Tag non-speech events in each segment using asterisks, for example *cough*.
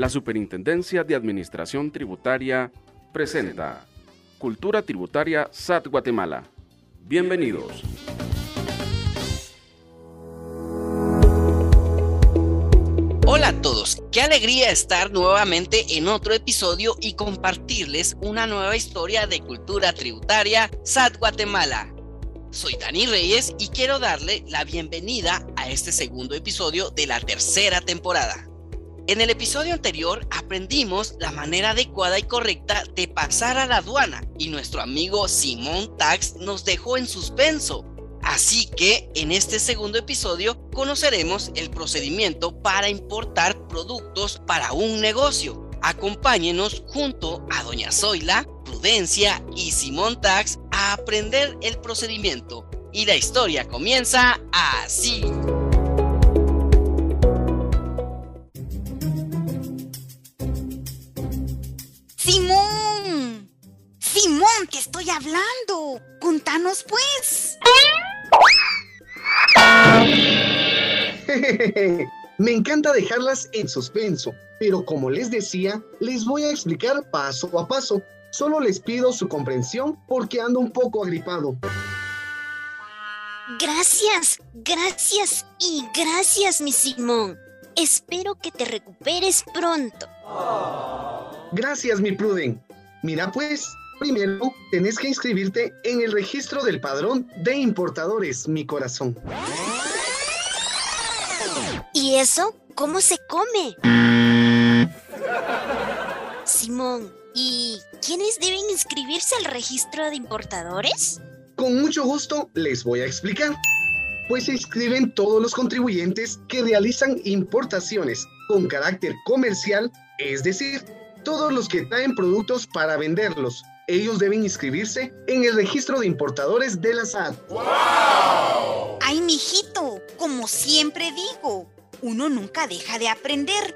La Superintendencia de Administración Tributaria presenta Cultura Tributaria SAT Guatemala. Bienvenidos. Hola a todos, qué alegría estar nuevamente en otro episodio y compartirles una nueva historia de cultura tributaria SAT Guatemala. Soy Dani Reyes y quiero darle la bienvenida a este segundo episodio de la tercera temporada. En el episodio anterior aprendimos la manera adecuada y correcta de pasar a la aduana y nuestro amigo Simón Tax nos dejó en suspenso. Así que en este segundo episodio conoceremos el procedimiento para importar productos para un negocio. Acompáñenos junto a Doña Zoila, Prudencia y Simón Tax a aprender el procedimiento. Y la historia comienza así. Que estoy hablando. Contanos pues. *laughs* Me encanta dejarlas en suspenso, pero como les decía, les voy a explicar paso a paso. Solo les pido su comprensión porque ando un poco agripado. Gracias, gracias y gracias, mi Simón. Espero que te recuperes pronto. Gracias, mi Pruden. Mira pues, Primero, tenés que inscribirte en el registro del padrón de importadores, mi corazón. ¿Y eso cómo se come? Simón, ¿y quiénes deben inscribirse al registro de importadores? Con mucho gusto les voy a explicar. Pues se inscriben todos los contribuyentes que realizan importaciones con carácter comercial, es decir, todos los que traen productos para venderlos ellos deben inscribirse en el registro de importadores de la SAT. ¡Wow! Ay, mijito, como siempre digo, uno nunca deja de aprender.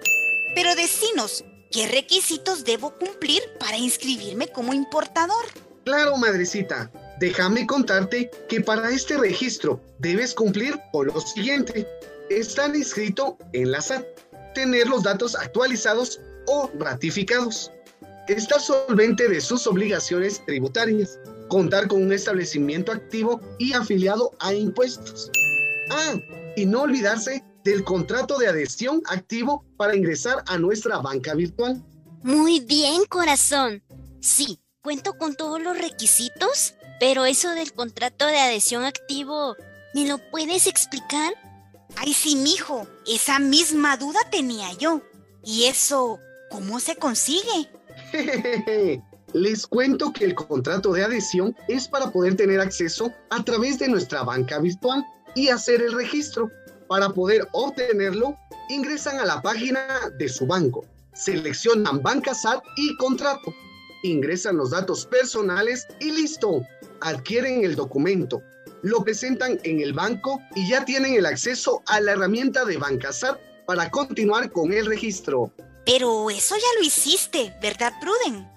Pero decinos, ¿qué requisitos debo cumplir para inscribirme como importador? Claro, madrecita. Déjame contarte que para este registro debes cumplir con lo siguiente. Estar inscrito en la SAT, tener los datos actualizados o ratificados, estar solvente de sus obligaciones tributarias, contar con un establecimiento activo y afiliado a impuestos. Ah, y no olvidarse del contrato de adhesión activo para ingresar a nuestra banca virtual. Muy bien, corazón. Sí, cuento con todos los requisitos, pero eso del contrato de adhesión activo, ¿me lo puedes explicar? Ay, sí, mijo, esa misma duda tenía yo. ¿Y eso cómo se consigue? *laughs* Les cuento que el contrato de adhesión es para poder tener acceso a través de nuestra banca virtual y hacer el registro. Para poder obtenerlo, ingresan a la página de su banco, seleccionan Banca SAT y contrato, ingresan los datos personales y listo, adquieren el documento, lo presentan en el banco y ya tienen el acceso a la herramienta de Banca SAT para continuar con el registro. Pero eso ya lo hiciste, ¿verdad, Pruden?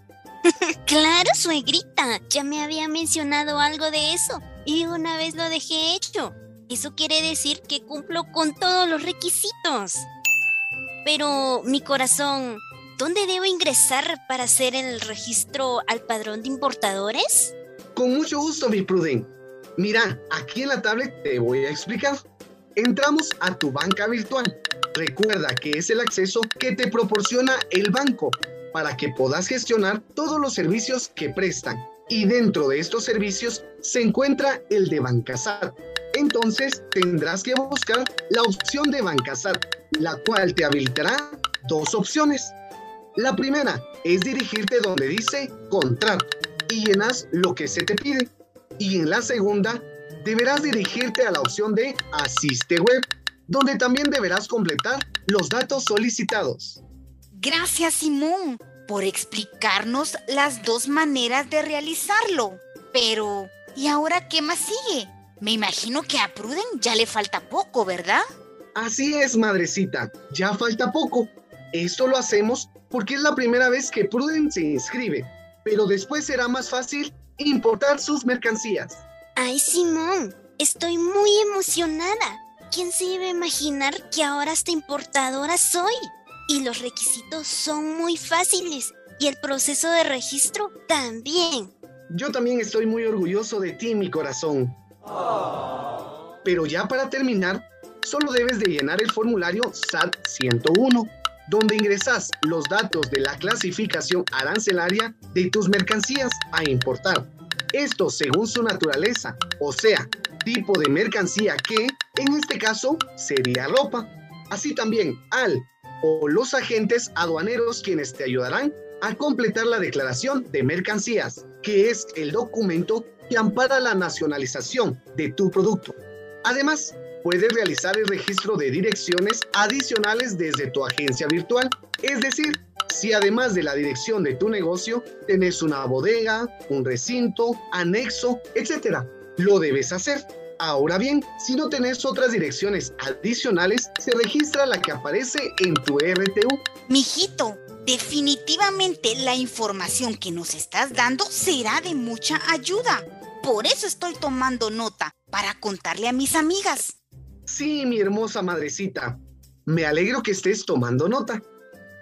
*laughs* claro, suegrita. Ya me había mencionado algo de eso y una vez lo dejé hecho. Eso quiere decir que cumplo con todos los requisitos. Pero, mi corazón, ¿dónde debo ingresar para hacer el registro al padrón de importadores? Con mucho gusto, mi Pruden. Mira, aquí en la tablet te voy a explicar. Entramos a tu banca virtual Recuerda que es el acceso que te proporciona el banco para que puedas gestionar todos los servicios que prestan. Y dentro de estos servicios se encuentra el de Bancasat. Entonces tendrás que buscar la opción de Bancasat, la cual te habilitará dos opciones. La primera es dirigirte donde dice contrato y llenas lo que se te pide. Y en la segunda, deberás dirigirte a la opción de asiste web donde también deberás completar los datos solicitados. Gracias, Simón, por explicarnos las dos maneras de realizarlo. Pero, ¿y ahora qué más sigue? Me imagino que a Pruden ya le falta poco, ¿verdad? Así es, madrecita, ya falta poco. Esto lo hacemos porque es la primera vez que Pruden se inscribe, pero después será más fácil importar sus mercancías. Ay, Simón, estoy muy emocionada. ¿Quién se iba a imaginar que ahora hasta importadora soy? Y los requisitos son muy fáciles y el proceso de registro también. Yo también estoy muy orgulloso de ti, mi corazón. Pero ya para terminar, solo debes de llenar el formulario SAT 101, donde ingresas los datos de la clasificación arancelaria de tus mercancías a importar. Esto según su naturaleza, o sea, tipo de mercancía que, en este caso, sería ropa. Así también al o los agentes aduaneros quienes te ayudarán a completar la declaración de mercancías, que es el documento que ampara la nacionalización de tu producto. Además, puedes realizar el registro de direcciones adicionales desde tu agencia virtual, es decir, si además de la dirección de tu negocio tenés una bodega, un recinto, anexo, etc., lo debes hacer. Ahora bien, si no tenés otras direcciones adicionales, se registra la que aparece en tu RTU. Mijito, definitivamente la información que nos estás dando será de mucha ayuda. Por eso estoy tomando nota, para contarle a mis amigas. Sí, mi hermosa madrecita. Me alegro que estés tomando nota.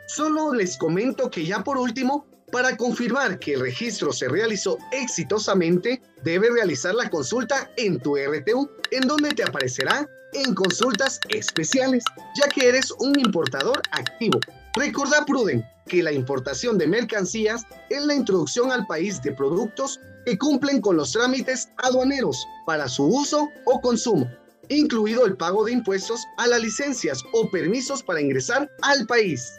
Solo les comento que ya por último para confirmar que el registro se realizó exitosamente, debe realizar la consulta en tu RTU, en donde te aparecerá en consultas especiales, ya que eres un importador activo. Recuerda, Pruden, que la importación de mercancías es la introducción al país de productos que cumplen con los trámites aduaneros para su uso o consumo, incluido el pago de impuestos a las licencias o permisos para ingresar al país.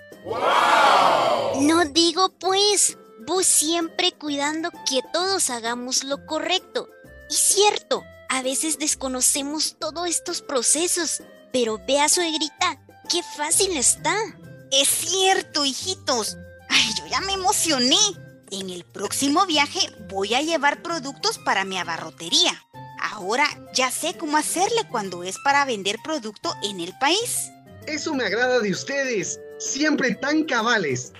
No digo pues, vos siempre cuidando que todos hagamos lo correcto. Y cierto, a veces desconocemos todos estos procesos, pero vea suegrita, qué fácil está. Es cierto, hijitos. Ay, yo ya me emocioné. En el próximo viaje voy a llevar productos para mi abarrotería. Ahora ya sé cómo hacerle cuando es para vender producto en el país. Eso me agrada de ustedes siempre tan cabales.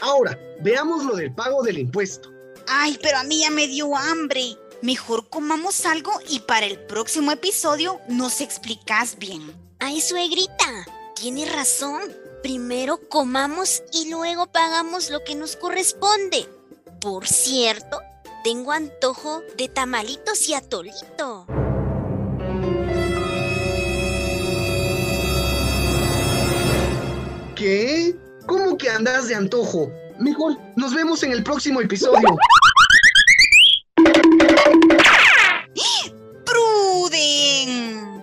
Ahora, veamos lo del pago del impuesto. Ay, pero a mí ya me dio hambre. Mejor comamos algo y para el próximo episodio nos explicas bien. Ay, suegrita, tiene razón. Primero comamos y luego pagamos lo que nos corresponde. Por cierto, tengo antojo de tamalitos y atolito. Andas de antojo? Mejor, nos vemos en el próximo episodio. ¡Pruden!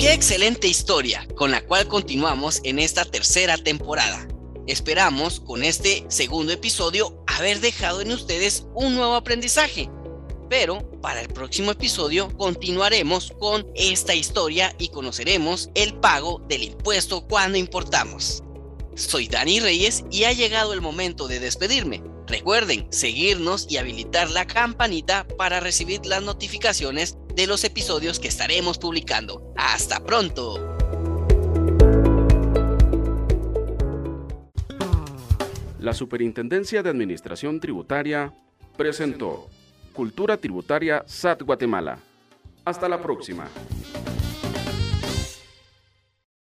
Qué excelente historia con la cual continuamos en esta tercera temporada. Esperamos con este segundo episodio haber dejado en ustedes un nuevo aprendizaje pero para el próximo episodio continuaremos con esta historia y conoceremos el pago del impuesto cuando importamos. Soy Dani Reyes y ha llegado el momento de despedirme. Recuerden seguirnos y habilitar la campanita para recibir las notificaciones de los episodios que estaremos publicando. ¡Hasta pronto! La Superintendencia de Administración Tributaria presentó Cultura Tributaria SAT Guatemala. Hasta la próxima.